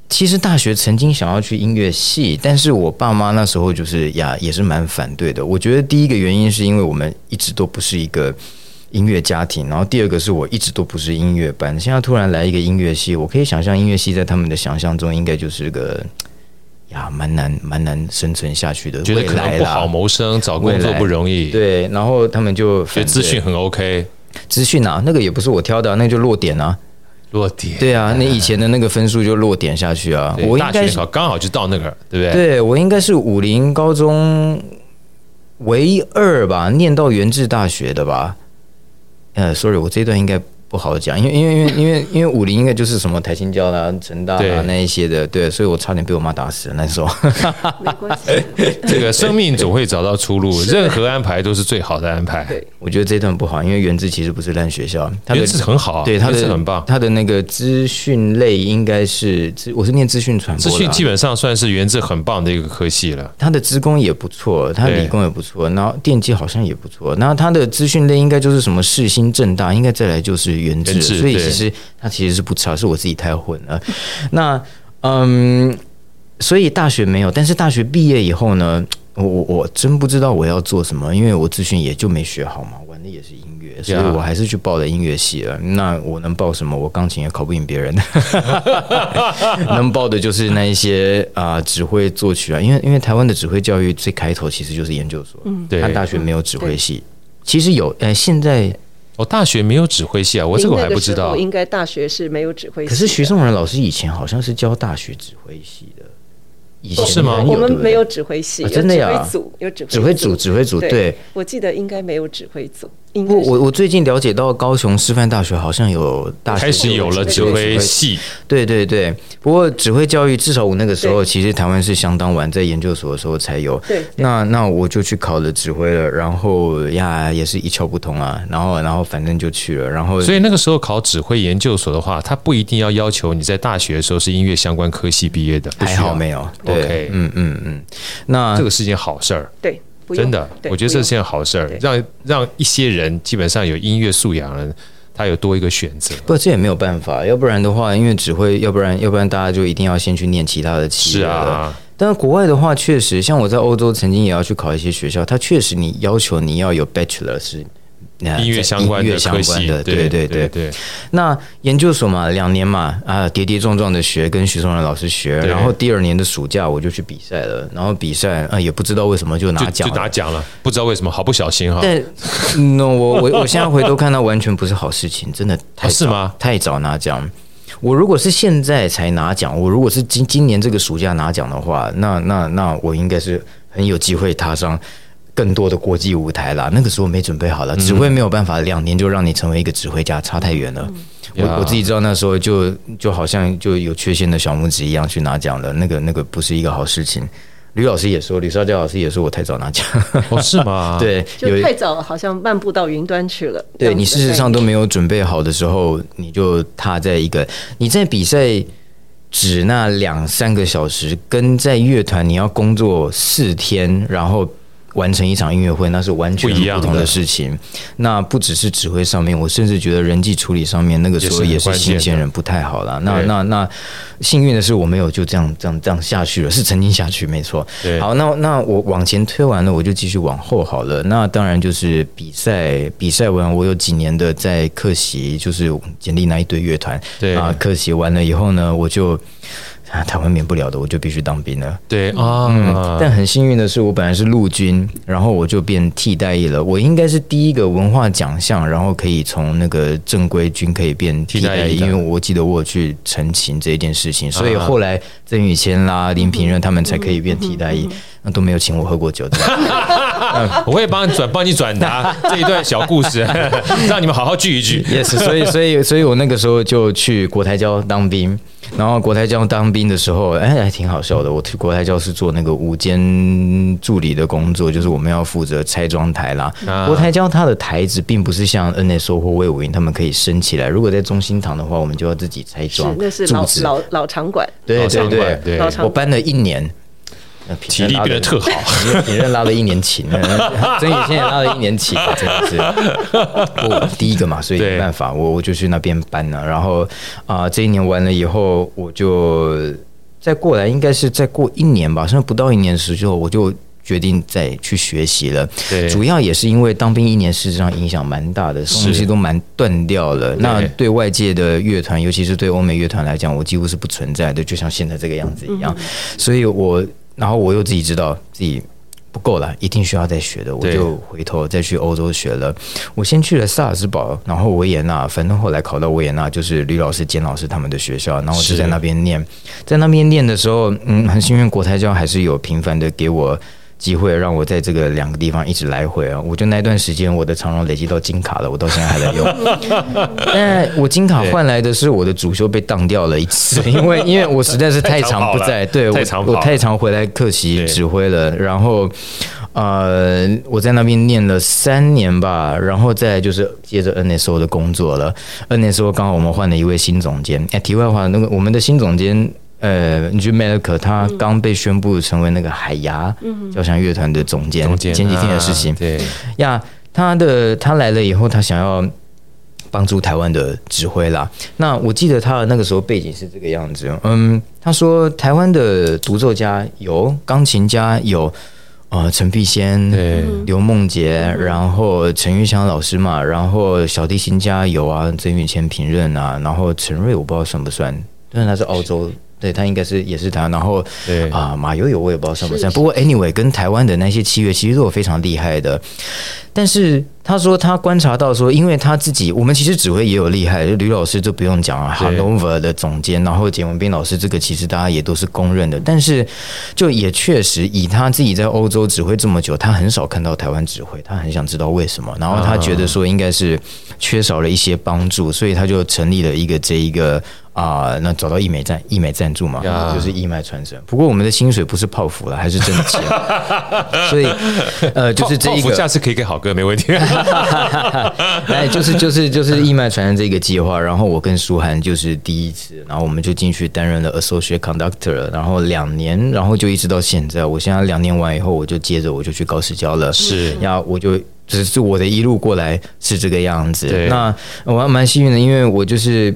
其实大学曾经想要去音乐系，但是我爸妈那时候就是呀，也是蛮反对的。我觉得第一个原因是因为我们一直都不是一个音乐家庭，然后第二个是我一直都不是音乐班。现在突然来一个音乐系，我可以想象音乐系在他们的想象中应该就是个呀蛮难蛮难生存下去的，觉得可能不好谋生，找工作不容易。对，然后他们就觉得资讯很 OK。资讯啊，那个也不是我挑的，那个就落点啊，落点。对啊，那以前的那个分数就落点下去啊。我应该考刚好就到那个，对不对？对，我应该是武林高中唯二吧，念到原智大学的吧。呃，sorry，我这段应该。不好讲，因为因为因为因为因为武林应该就是什么台清交啦、成大啊那一些的，对，所以我差点被我妈打死了那时候。没关系，这个生命总会找到出路，任何安排都是最好的安排。对，我觉得这段不好，因为元智其实不是烂学校，元智很好，对，他是很棒。他的那个资讯类应该是资，我是念资讯传播，资讯基本上算是元智很棒的一个科系了。他的资工也不错，他理工也不错，然后电机好像也不错。然后他的资讯类应该就是什么世新、正大，应该再来就是元智，所以。其实他其实是不差，是我自己太混了。那嗯，所以大学没有，但是大学毕业以后呢，我我我真不知道我要做什么，因为我资讯也就没学好嘛，玩的也是音乐，所以我还是去报了音乐系了。那我能报什么？我钢琴也考不赢别人，能报的就是那一些啊、呃，指挥作曲啊。因为因为台湾的指挥教育最开头其实就是研究所，嗯，对，他大学没有指挥系，其实有，哎，现在。哦，大学没有指挥系啊，我这个我还不知道。应该大学是没有指挥系。可是徐颂仁老师以前好像是教大学指挥系的。以前是吗？我们没有指挥系，真的呀？有指挥组，指挥组，指挥组。对，我记得应该没有指挥组。不，我我最近了解到高雄师范大学好像有大学开始有了指挥系。对对对，不过指挥教育至少我那个时候其实台湾是相当晚，在研究所的时候才有。对。那那我就去考了指挥了，然后呀也是一窍不通啊，然后然后反正就去了，然后所以那个时候考指挥研究所的话，他不一定要要求你在大学的时候是音乐相关科系毕业的，还好没有。OK，嗯嗯嗯，那这个是件好事儿。对。真的，我觉得这是件好事儿，让让一些人基本上有音乐素养的人，他有多一个选择。不，这也没有办法，要不然的话，因为只会，要不然，要不然大家就一定要先去念其他的系。是啊，但是国外的话，确实，像我在欧洲曾经也要去考一些学校，它确实你要求你要有 Bachelor 是。音乐相关的相关的对对对对。那研究所嘛，两年嘛，啊，跌跌撞撞的学，跟徐松仁老师学。然后第二年的暑假，我就去比赛了。然后比赛啊，也不知道为什么就拿奖，就拿奖了，不知道为什么，好不小心哈。对，那我我我现在回头看那，完全不是好事情，真的太是吗？太早拿奖。我如果是现在才拿奖，我如果是今今年这个暑假拿奖的话，那那那我应该是很有机会踏上。更多的国际舞台啦，那个时候没准备好了，指挥没有办法两年就让你成为一个指挥家，差太远了。我我自己知道那时候就就好像就有缺陷的小拇指一样去拿奖了，那个那个不是一个好事情。吕老师也说，吕少杰老师也说我太早拿奖，哦，是吗？对，就太早，好像漫步到云端去了。对，你事实上都没有准备好的时候，你就踏在一个你在比赛只那两三个小时，跟在乐团你要工作四天，然后。完成一场音乐会，那是完全不同的事情。那不只是指挥上面，我甚至觉得人际处理上面，那个时候也是新鲜人不太好了。那那那幸运的是，我没有就这样这样这样下去了，是曾经下去，没错。好，那那我往前推完了，我就继续往后好了。那当然就是比赛，比赛完我有几年的在客席，就是简历那一堆乐团。啊，客席完了以后呢，我就。啊，台湾免不了的，我就必须当兵了。对啊、嗯，但很幸运的是，我本来是陆军，然后我就变替代役了。我应该是第一个文化奖项，然后可以从那个正规军可以变替代役，因为我记得我有去陈情这一件事情，所以后来曾宇谦啦、林平任他们才可以变替代役，那都没有请我喝过酒的。我会帮你转，帮你转达 这一段小故事，让你们好好聚一聚。Yes，所以，所以，所以我那个时候就去国台交当兵。然后国台交当兵的时候，哎，还挺好笑的。我去国台交是做那个午间助理的工作，就是我们要负责拆装台啦。啊、国台交它的台子并不是像 NSO 或魏武营他们可以升起来，如果在中心堂的话，我们就要自己拆装。那是老老老场馆。对对对对，我搬了一年。体力变得特好，别人拉了一年琴，曾宇现在拉了一年琴，真的是 我第一个嘛，所以没办法，我我就去那边搬了。然后啊、呃，这一年完了以后，我就再过来，应该是再过一年吧，甚至不到一年的时候，我就决定再去学习了。对，主要也是因为当兵一年，事实上影响蛮大的，东西都蛮断掉了。那对外界的乐团，尤其是对欧美乐团来讲，我几乎是不存在的，就像现在这个样子一样。所以我。然后我又自己知道自己不够了，一定需要再学的，我就回头再去欧洲学了。我先去了萨尔茨堡，然后维也纳，反正后来考到维也纳，就是吕老师、简老师他们的学校，然后我就在那边念。在那边念的时候，嗯，很幸运，国台教还是有频繁的给我。机会让我在这个两个地方一直来回啊！我就那段时间，我的长荣累积到金卡了，我到现在还在用。但 我金卡换来的是我的主修被当掉了一次，因为因为我实在是太常不在，对我我太常回来客席指挥了。然后呃，我在那边念了三年吧，然后再就是接着 NSO 的工作了。NSO 刚好我们换了一位新总监。哎，题外话，那个我们的新总监。呃，你觉得 Melk 他刚被宣布成为那个海牙交响乐团的总监，前几天的事情。对呀，他的他来了以后，他想要帮助台湾的指挥啦。那我记得他的那个时候背景是这个样子。嗯，他说台湾的独奏家有钢琴家有呃陈碧仙、对刘梦洁，然后陈玉香老师嘛，然后小提琴家有啊曾宇谦、评任啊，然后陈瑞我不知道算不算，但是他是澳洲。对他应该是也是他，然后对。啊马友友我也不知道算不算，不过 anyway 跟台湾的那些七月其实都有非常厉害的，但是他说他观察到说，因为他自己我们其实指挥也有厉害，就吕老师就不用讲了，Hannover 的总监，然后简文斌老师这个其实大家也都是公认的，但是就也确实以他自己在欧洲指挥这么久，他很少看到台湾指挥，他很想知道为什么，然后他觉得说应该是缺少了一些帮助，所以他就成立了一个这一个。啊、呃，那找到义美赞义美赞助嘛.就是义卖传承。不过我们的薪水不是泡芙了，还是真的钱。所以呃，就是这一个，下次可以给好哥没问题。哎，就是就是就是义卖传承这个计划，然后我跟舒涵就是第一次，然后我们就进去担任了 associate conductor，然后两年，然后就一直到现在。我现在两年完以后，我就接着我就去高市交了。是，然后我就只是我的一路过来是这个样子。那我还蛮幸运的，因为我就是。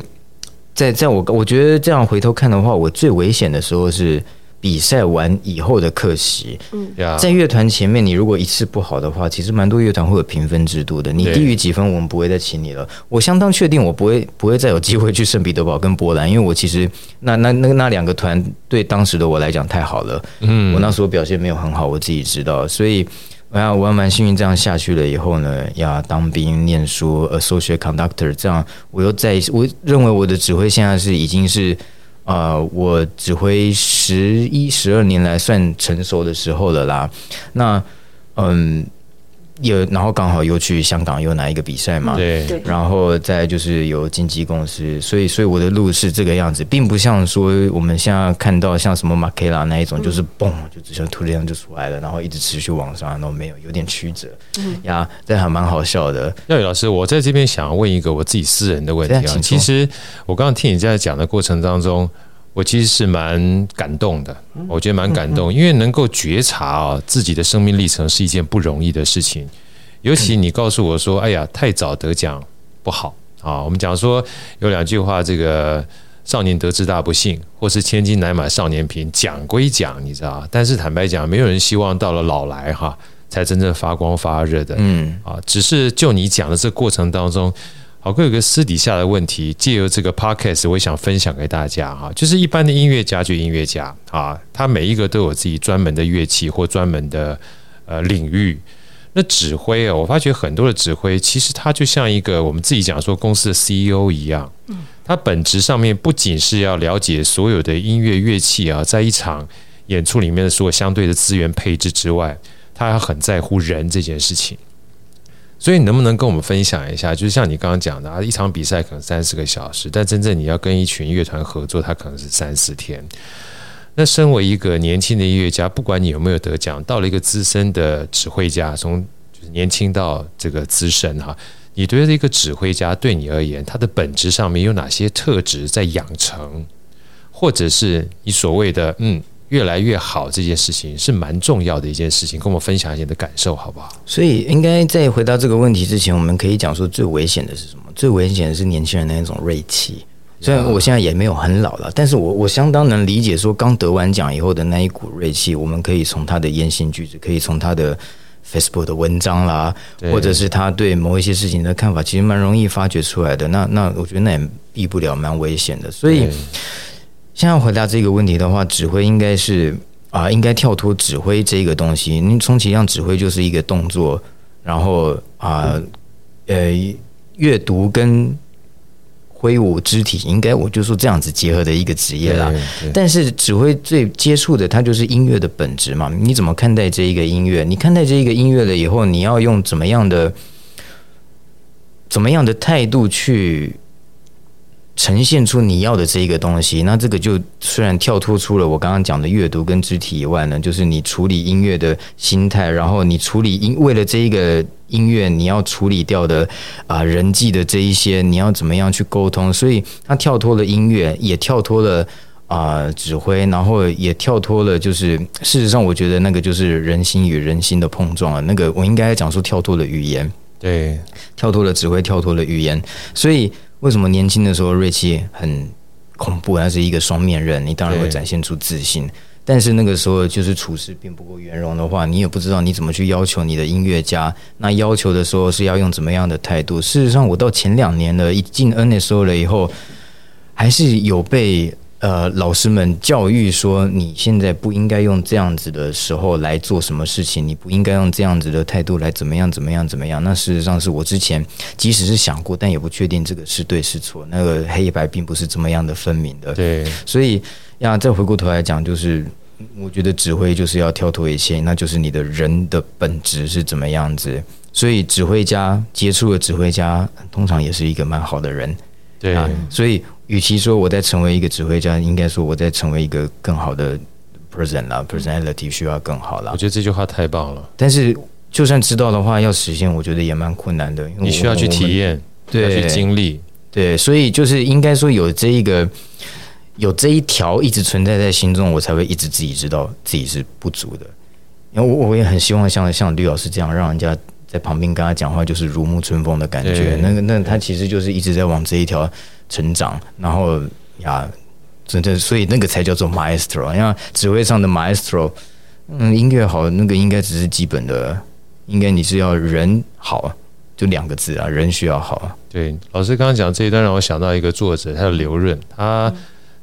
在在我我觉得这样回头看的话，我最危险的时候是比赛完以后的课席。嗯，在乐团前面，你如果一次不好的话，其实蛮多乐团会有评分制度的。你低于几分，我们不会再请你了。我相当确定，我不会不会再有机会去圣彼得堡跟波兰，因为我其实那那那那两个团对当时的我来讲太好了。嗯，我那时候表现没有很好，我自己知道，所以。啊，我还蛮幸运，这样下去了以后呢，要当兵、念书，associate conductor，这样我又在，我认为我的指挥现在是已经是，呃，我指挥十一、十二年来算成熟的时候了啦。那，嗯。有，然后刚好又去香港又拿一个比赛嘛，对，然后再就是有经纪公司，所以所以我的路是这个样子，并不像说我们现在看到像什么马凯拉那一种，就是嘣就直接突然就出来了，然后一直持续往上，然后没有有点曲折，嗯。呀，这还蛮好笑的。廖宇老师，我在这边想要问一个我自己私人的问题啊，其实我刚刚听你在讲的过程当中。我其实是蛮感动的，我觉得蛮感动，因为能够觉察啊自己的生命历程是一件不容易的事情。尤其你告诉我说：“哎呀，太早得奖不好啊。”我们讲说有两句话：“这个少年得志大不幸，或是千金难买少年贫。”讲归讲，你知道，但是坦白讲，没有人希望到了老来哈才真正发光发热的。嗯啊，只是就你讲的这过程当中。好，哥有个私底下的问题，借由这个 podcast，我想分享给大家哈。就是一般的音乐家就音乐家啊，他每一个都有自己专门的乐器或专门的呃领域。那指挥啊，我发觉很多的指挥其实他就像一个我们自己讲说公司的 CEO 一样，他本质上面不仅是要了解所有的音乐乐器啊，在一场演出里面的所有相对的资源配置之外，他还很在乎人这件事情。所以你能不能跟我们分享一下？就是像你刚刚讲的啊，一场比赛可能三十个小时，但真正你要跟一群乐团合作，它可能是三四天。那身为一个年轻的音乐家，不管你有没有得奖，到了一个资深的指挥家，从就是年轻到这个资深哈，你觉得一个指挥家对你而言，他的本质上面有哪些特质在养成，或者是你所谓的嗯？越来越好这件事情是蛮重要的一件事情，跟我们分享一下你的感受好不好？所以应该在回答这个问题之前，我们可以讲说最危险的是什么？最危险的是年轻人的那种锐气。虽然我现在也没有很老了，但是我我相当能理解说刚得完奖以后的那一股锐气，我们可以从他的言行举止，可以从他的 Facebook 的文章啦，或者是他对某一些事情的看法，其实蛮容易发掘出来的。那那我觉得那也避不了蛮危险的，所以。现在回答这个问题的话，指挥应该是啊，应该跳脱指挥这个东西。你充其量指挥就是一个动作，然后啊，呃，阅读跟挥舞肢体，应该我就说这样子结合的一个职业啦。但是指挥最接触的，它就是音乐的本质嘛。你怎么看待这一个音乐？你看待这一个音乐了以后，你要用怎么样的、怎么样的态度去？呈现出你要的这一个东西，那这个就虽然跳脱出了我刚刚讲的阅读跟肢体以外呢，就是你处理音乐的心态，然后你处理音为了这一个音乐你要处理掉的啊人际的这一些，你要怎么样去沟通？所以它跳脱了音乐，也跳脱了啊指挥，然后也跳脱了，就是事实上我觉得那个就是人心与人心的碰撞啊。那个我应该讲说跳脱了语言，对，跳脱了指挥，跳脱了语言，所以。为什么年轻的时候锐气很恐怖？那是一个双面人，你当然会展现出自信。但是那个时候就是处事并不够圆融的话，你也不知道你怎么去要求你的音乐家。那要求的时候是要用怎么样的态度？事实上，我到前两年了，一进 NSO 了以后，还是有被。呃老师们教育说，你现在不应该用这样子的时候来做什么事情，你不应该用这样子的态度来怎么样怎么样怎么样。那事实上是我之前即使是想过，但也不确定这个是对是错。那个黑白并不是这么样的分明的。对，所以呀，再回过头来讲，就是我觉得指挥就是要跳脱一切，那就是你的人的本质是怎么样子。所以指挥家接触的指挥家，通常也是一个蛮好的人。对啊，所以与其说我在成为一个指挥家，应该说我在成为一个更好的 person 啦，personality 需要更好啦。我觉得这句话太棒了。但是就算知道的话，要实现，我觉得也蛮困难的。你需要去体验，对，要去经历，对，所以就是应该说有这一个，有这一条一直存在在心中，我才会一直自己知道自己是不足的。因为我我也很希望像像吕老师这样，让人家。在旁边跟他讲话就是如沐春风的感觉，那个那他其实就是一直在往这一条成长，然后呀，真的所以那个才叫做 maestro，因为指挥上的 maestro，嗯，音乐好，那个应该只是基本的，应该你是要人好，就两个字啊，人需要好。对，老师刚刚讲这一段让我想到一个作者，他叫刘润，他。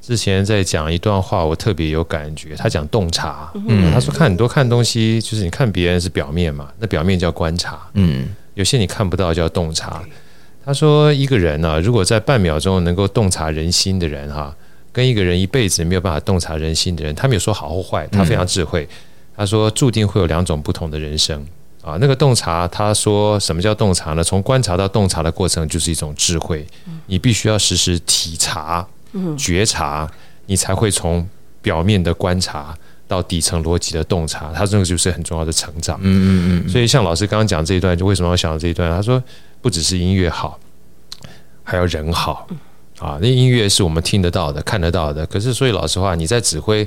之前在讲一段话，我特别有感觉。他讲洞察，嗯，他说看很多看东西，就是你看别人是表面嘛，那表面叫观察，嗯，有些你看不到叫洞察。他说一个人呢、啊，如果在半秒钟能够洞察人心的人哈、啊，跟一个人一辈子没有办法洞察人心的人，他没有说好或坏，他非常智慧。他说注定会有两种不同的人生啊。那个洞察，他说什么叫洞察呢？从观察到洞察的过程就是一种智慧，你必须要时时体察。觉察，你才会从表面的观察到底层逻辑的洞察，他这个就是很重要的成长。嗯嗯嗯。所以像老师刚刚讲这一段，就为什么要想到这一段？他说，不只是音乐好，还有人好啊。那音乐是我们听得到的、看得到的。可是，所以老实话，你在指挥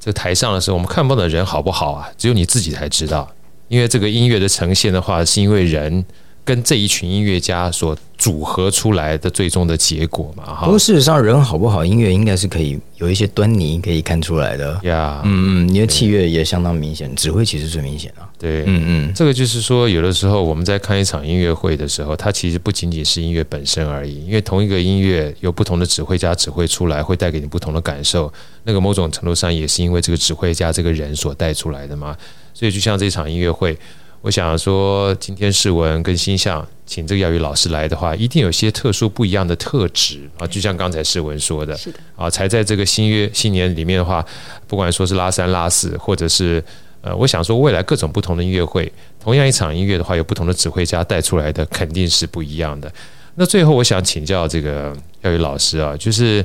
这台上的时候，我们看不到的人好不好啊？只有你自己才知道。因为这个音乐的呈现的话，是因为人。跟这一群音乐家所组合出来的最终的结果嘛，哈。不过事实上，人好不好，音乐应该是可以有一些端倪可以看出来的。呀，嗯嗯，你的器乐也相当明显，指挥其实最明显啊。对，嗯嗯，这个就是说，有的时候我们在看一场音乐会的时候，它其实不仅仅是音乐本身而已，因为同一个音乐有不同的指挥家指挥出来，会带给你不同的感受。那个某种程度上也是因为这个指挥家这个人所带出来的嘛。所以就像这场音乐会。我想说，今天世文跟星象请这个耀宇老师来的话，一定有些特殊不一样的特质啊，就像刚才世文说的，是的啊，才在这个新月新年里面的话，不管说是拉三拉四，或者是呃，我想说未来各种不同的音乐会，同样一场音乐的话，有不同的指挥家带出来的，肯定是不一样的。那最后我想请教这个耀宇老师啊，就是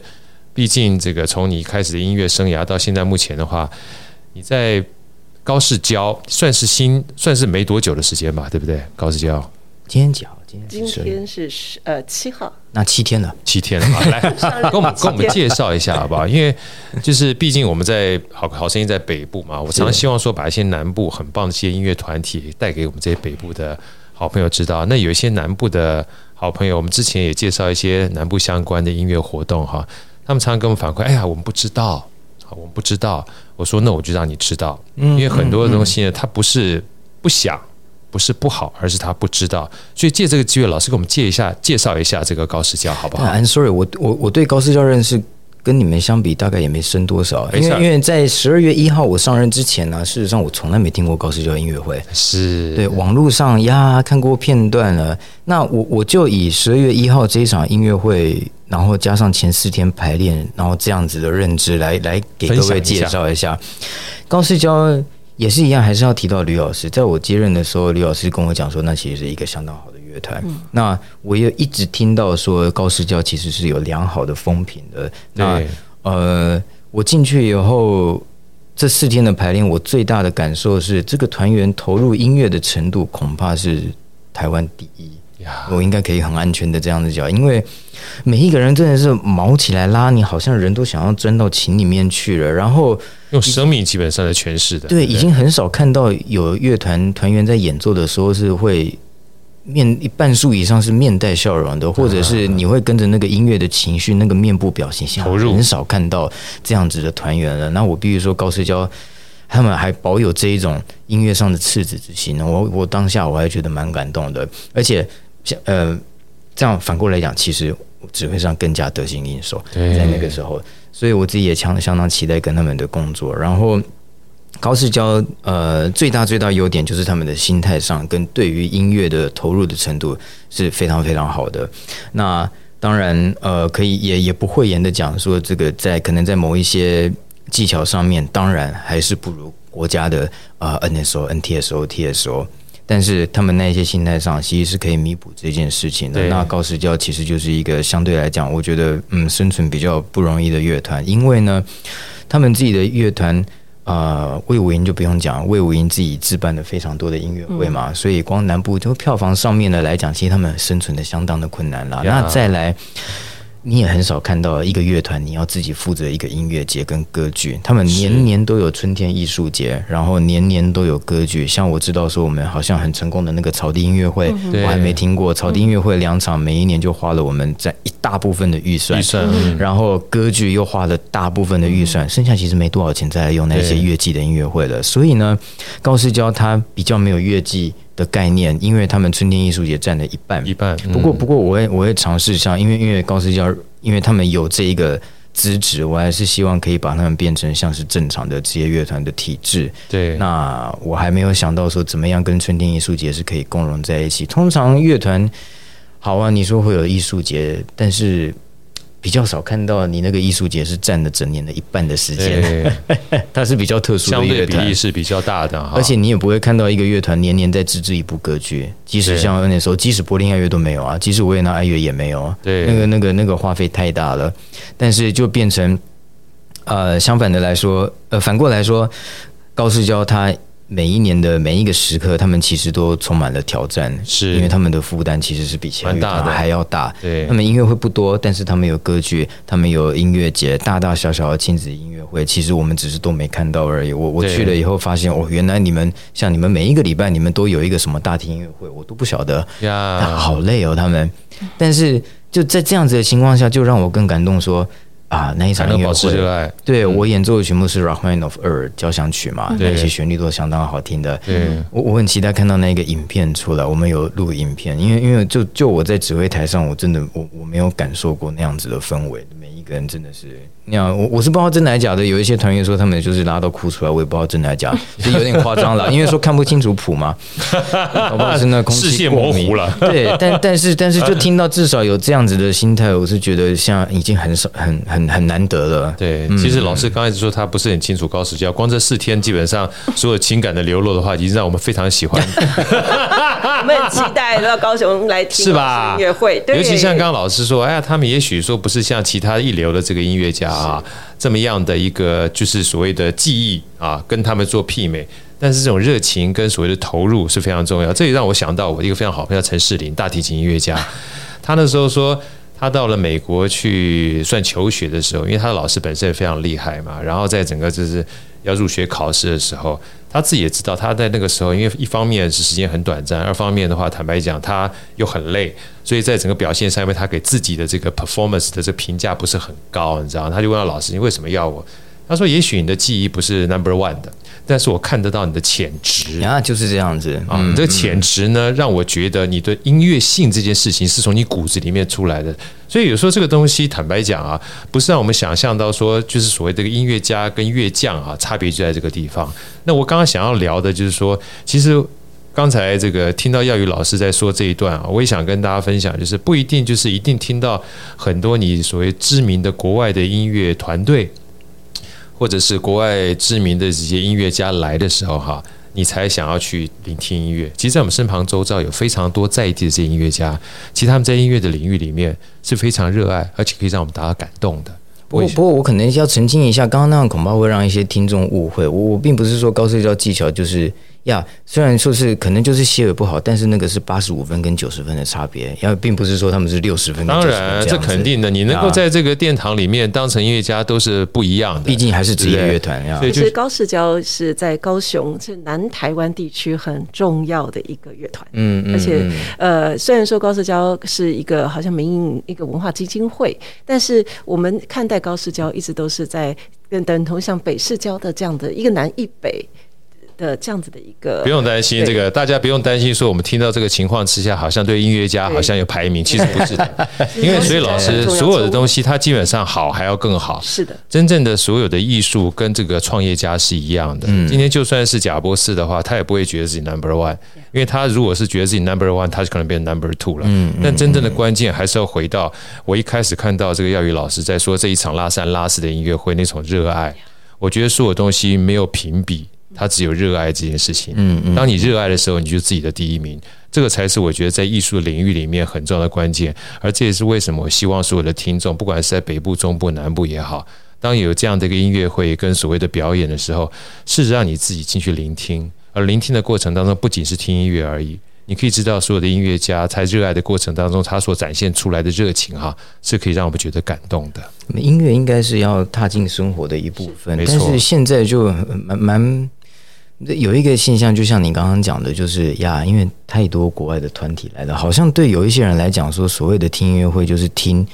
毕竟这个从你开始的音乐生涯到现在目前的话，你在。高世交算是新，算是没多久的时间吧，对不对？高世交，今天几号？今天今天是十呃七号，那七天了，七天了嘛。来，跟我们跟我们介绍一下好不好？因为就是毕竟我们在好好声音在北部嘛，我常常希望说把一些南部很棒的一些音乐团体带给我们这些北部的好朋友知道。那有一些南部的好朋友，我们之前也介绍一些南部相关的音乐活动哈，他们常常跟我们反馈，哎呀，我们不知道。我们不知道，我说那我就让你知道，因为很多东西呢，他不是不想，不是不好，而是他不知道。所以借这个机会，老师给我们介一下，介绍一下这个高市交，好不好？I'm sorry，我我我对高市交认识跟你们相比，大概也没深多少。因为因为在十二月一号我上任之前呢，事实上我从来没听过高市交音乐会，是对网络上呀看过片段了。那我我就以十二月一号这一场音乐会。然后加上前四天排练，然后这样子的认知来来给各位介绍一下。高世娇也是一样，还是要提到吕老师。在我接任的时候，吕老师跟我讲说，那其实是一个相当好的乐团。嗯、那我也一直听到说，高世娇其实是有良好的风评的。那呃，我进去以后，这四天的排练，我最大的感受是，这个团员投入音乐的程度恐怕是台湾第一。我应该可以很安全的这样子讲，因为每一个人真的是毛起来拉你，好像人都想要钻到琴里面去了。然后用生命基本上来诠释的，对，已经很少看到有乐团团员在演奏的时候是会面一半数以上是面带笑容的，或者是你会跟着那个音乐的情绪，那个面部表情，投入，很少看到这样子的团员了。那我必须说，高市交他们还保有这一种音乐上的赤子之心呢。我我当下我还觉得蛮感动的，而且。像呃，这样反过来讲，其实指挥上更加得心应手。对在那个时候，所以我自己也相相当期待跟他们的工作。然后高世交呃最大最大优点就是他们的心态上跟对于音乐的投入的程度是非常非常好的。那当然呃可以也也不讳言的讲说，这个在可能在某一些技巧上面，当然还是不如国家的啊、呃、NSO、NTSO、TSO。但是他们那些心态上，其实是可以弥补这件事情的。那高市交其实就是一个相对来讲，我觉得嗯，生存比较不容易的乐团，因为呢，他们自己的乐团啊，魏武营就不用讲，魏武营自己置办的非常多的音乐会嘛，嗯、所以光南部就票房上面的来讲，其实他们生存的相当的困难了。那再来。你也很少看到一个乐团，你要自己负责一个音乐节跟歌剧。他们年年都有春天艺术节，然后年年都有歌剧。像我知道说，我们好像很成功的那个草地音乐会，我还没听过。草地音乐会两场，每一年就花了我们在一大部分的预算，预算。然后歌剧又花了大部分的预算，剩下其实没多少钱再来用那些乐季的音乐会了。所以呢，高市交他比较没有乐季的概念，因为他们春天艺术节占了一半，一半。不过，不过，我会我会尝试一下，因为因为高市交，因为他们有这一个资质，我还是希望可以把他们变成像是正常的职业乐团的体制。对，那我还没有想到说怎么样跟春天艺术节是可以共融在一起。通常乐团，好啊，你说会有艺术节，但是。比较少看到你那个艺术节是占了整年的一半的时间，它是比较特殊的乐团，相对比例是比较大的，而且你也不会看到一个乐团年年在自制一部歌剧，即使像那时候，即使柏林爱乐都没有啊，即使维也纳爱乐也没有，对，那个那个那个花费太大了，但是就变成，呃，相反的来说，呃，反过来说，高世娇他。每一年的每一个时刻，他们其实都充满了挑战，是因为他们的负担其实是比其他乐团还要大。对，他们音乐会不多，但是他们有歌剧，他们有音乐节，大大小小的亲子音乐会，其实我们只是都没看到而已。我我去了以后发现，哦，原来你们像你们每一个礼拜，你们都有一个什么大厅音乐会，我都不晓得呀，好累哦，他们。但是就在这样子的情况下，就让我更感动说。啊，那一场音乐会，对我演奏的曲目是 Rachmaninoff 交响曲嘛，那些旋律都相当好听的。嗯我我很期待看到那个影片出来，我们有录影片，因为因为就就我在指挥台上，我真的我我没有感受过那样子的氛围，每一个人真的是。那样，我我是不知道真的还假的。有一些团员说他们就是拉到哭出来，我也不知道真的还假，就有点夸张了。因为说看不清楚谱嘛，好不好？是那空气视线模糊了。对，但但是但是就听到至少有这样子的心态，我是觉得像已经很少很很很难得了。对，其实老师刚开始说他不是很清楚高市交，光这四天基本上所有情感的流露的话，已经让我们非常喜欢。我们很期待到高雄来听是吧？音乐会，对，尤其像刚刚老师说，哎呀，他们也许说不是像其他一流的这个音乐家。啊，这么样的一个就是所谓的技艺啊，跟他们做媲美，但是这种热情跟所谓的投入是非常重要。这也让我想到我一个非常好朋友陈世林，大提琴音乐家。他那时候说，他到了美国去算求学的时候，因为他的老师本身也非常厉害嘛，然后在整个就是要入学考试的时候。他自己也知道，他在那个时候，因为一方面是时间很短暂，二方面的话，坦白讲，他又很累，所以在整个表现上面，他给自己的这个 performance 的这评价不是很高，你知道？他就问到老师：“你为什么要我？”他说：“也许你的记忆不是 number one 的。”但是我看得到你的潜质啊，就是这样子啊。你这个潜质呢，让我觉得你的音乐性这件事情是从你骨子里面出来的。所以有时候这个东西，坦白讲啊，不是让我们想象到说，就是所谓这个音乐家跟乐匠啊，差别就在这个地方。那我刚刚想要聊的就是说，其实刚才这个听到耀宇老师在说这一段啊，我也想跟大家分享，就是不一定就是一定听到很多你所谓知名的国外的音乐团队。或者是国外知名的这些音乐家来的时候，哈，你才想要去聆听音乐。其实，在我们身旁周遭有非常多在地的这些音乐家，其实他们在音乐的领域里面是非常热爱，而且可以让我们达到感动的。不过，不过我可能要澄清一下，刚刚那样恐怕会让一些听众误会。我我并不是说高社交技巧就是。呀，虽然说是可能就是谢尔不好，但是那个是八十五分跟九十分的差别，呀，并不是说他们是六十分。当然，这肯定的，你能够在这个殿堂里面当成音乐家都是不一样的，毕竟还是职业乐团呀。所以，其实高市交是在高雄，是南台湾地区很重要的一个乐团。嗯嗯。而且，呃，虽然说高市交是一个好像民营一个文化基金会，但是我们看待高市交一直都是在跟等同像北市交的这样的一个南一北。的这样子的一个。不用担心这个，大家不用担心说我们听到这个情况之下，好像对音乐家好像有排名，其实不 是的，因为所以老师所有的东西，它基本上好还要更好。是的，真正的所有的艺术跟这个创业家是一样的。今天就算是贾博士的话，他也不会觉得自己 number one，因为他如果是觉得自己 number one，他就可能变 number two 了。但真正的关键还是要回到我一开始看到这个耀宇老师在说这一场拉三拉四的音乐会那种热爱。我觉得所有东西没有评比，它只有热爱这件事情。嗯嗯，当你热爱的时候，你就是自己的第一名。这个才是我觉得在艺术领域里面很重要的关键。而这也是为什么我希望所有的听众，不管是在北部、中部、南部也好，当有这样的一个音乐会跟所谓的表演的时候，试着让你自己进去聆听。而聆听的过程当中，不仅是听音乐而已。你可以知道，所有的音乐家在热爱的过程当中，他所展现出来的热情，哈，是可以让我们觉得感动的。音乐应该是要踏进生活的一部分，但是现在就蛮蛮有一个现象，就像你刚刚讲的，就是呀，因为太多国外的团体来了，好像对有一些人来讲，说所谓的听音乐会就是听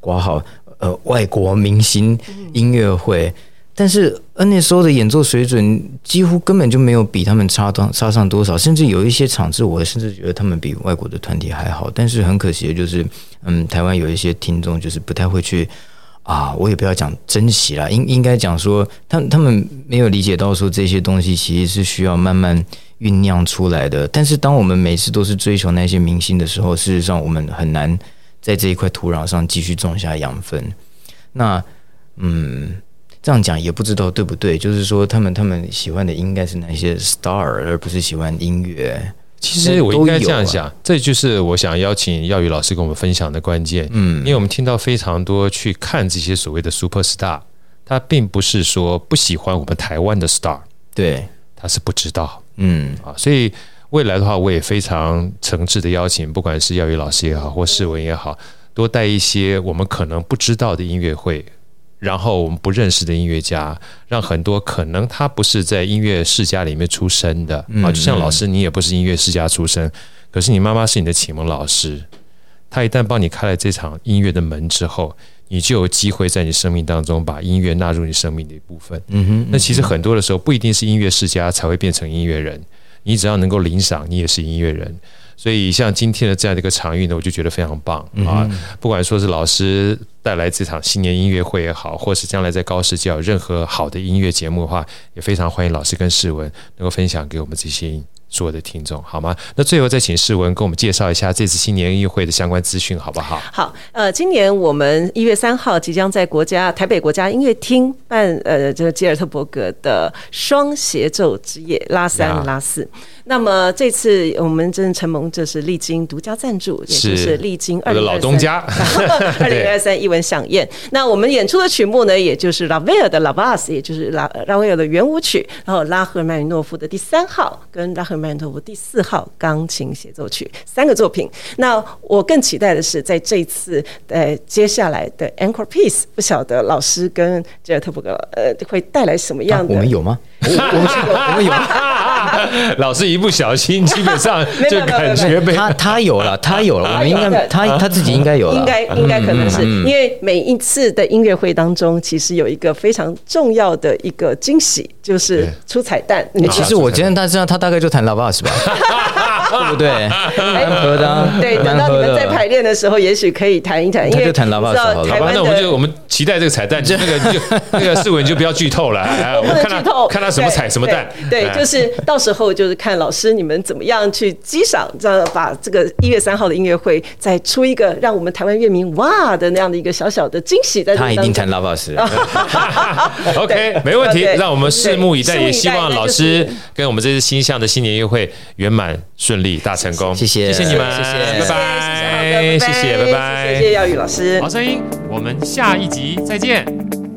挂号呃外国明星音乐会。但是 NSO 的演奏水准几乎根本就没有比他们差多差上多少，甚至有一些场次，我甚至觉得他们比外国的团体还好。但是很可惜的就是，嗯，台湾有一些听众就是不太会去啊，我也不要讲珍惜啦，应应该讲说，他他们没有理解到说这些东西其实是需要慢慢酝酿出来的。但是当我们每次都是追求那些明星的时候，事实上我们很难在这一块土壤上继续种下养分。那嗯。这样讲也不知道对不对，就是说他们他们喜欢的应该是那些 star，而不是喜欢音乐。其实我应该这样想，这就是我想邀请耀宇老师跟我们分享的关键。嗯，因为我们听到非常多去看这些所谓的 super star，他并不是说不喜欢我们台湾的 star，对，他是不知道。嗯啊，所以未来的话，我也非常诚挚的邀请，不管是耀宇老师也好，或世文也好，多带一些我们可能不知道的音乐会。然后我们不认识的音乐家，让很多可能他不是在音乐世家里面出生的。啊，就像老师，你也不是音乐世家出身，可是你妈妈是你的启蒙老师，他一旦帮你开了这场音乐的门之后，你就有机会在你生命当中把音乐纳入你生命的一部分。嗯哼，那其实很多的时候不一定是音乐世家才会变成音乐人，你只要能够领赏，你也是音乐人。所以像今天的这样的一个场域呢，我就觉得非常棒啊！不管说是老师带来这场新年音乐会也好，或是将来在高世界有任何好的音乐节目的话，也非常欢迎老师跟世文能够分享给我们这些。所有的听众好吗？那最后再请世文跟我们介绍一下这次新年音乐会的相关资讯，好不好？好，呃，今年我们一月三号即将在国家台北国家音乐厅办，呃，这个吉尔特伯格的双协奏之夜，拉三拉四。那么这次我们真承蒙这是丽晶独家赞助，也就是丽晶二零二三 二零二三一文响宴。那我们演出的曲目呢，也就是拉威尔的拉巴斯，也就是拉拉威尔的圆舞曲，然后拉赫曼尼诺夫的第三号跟拉赫。曼托夫第四号钢琴协奏曲三个作品。那我更期待的是，在这一次呃接下来的 Anchor Piece，不晓得老师跟杰特伯格呃会带来什么样的？我们有吗？我们有，我们有。老师一不小心，基本上 就感觉被他他有了，他有了。我们应该他他自己应该有了，应该应该可能是因为每一次的音乐会当中，其实有一个非常重要的一个惊喜，就是出彩蛋。其实我今天他知道，他大概就弹 Lavasse 吧。对不对？蛮合的。对，等到你们在排练的时候，也许可以谈一谈。因为知道台湾那我们就我们期待这个彩蛋，就 那个就那个世文就不要剧透了。我们看他看他什么彩什么蛋。对，就是到时候就是看老师你们怎么样去激赏，这样把这个一月三号的音乐会再出一个让我们台湾乐迷哇的那样的一个小小的惊喜在。他一定谈 Lavasse。OK，没问题，让我们拭目以待。也希望老师跟我们这次新象的新年音乐会圆满顺利大成功，谢谢，谢谢你们，谢谢，拜拜，谢谢，拜拜，谢谢耀宇老师，好声音，我们下一集再见。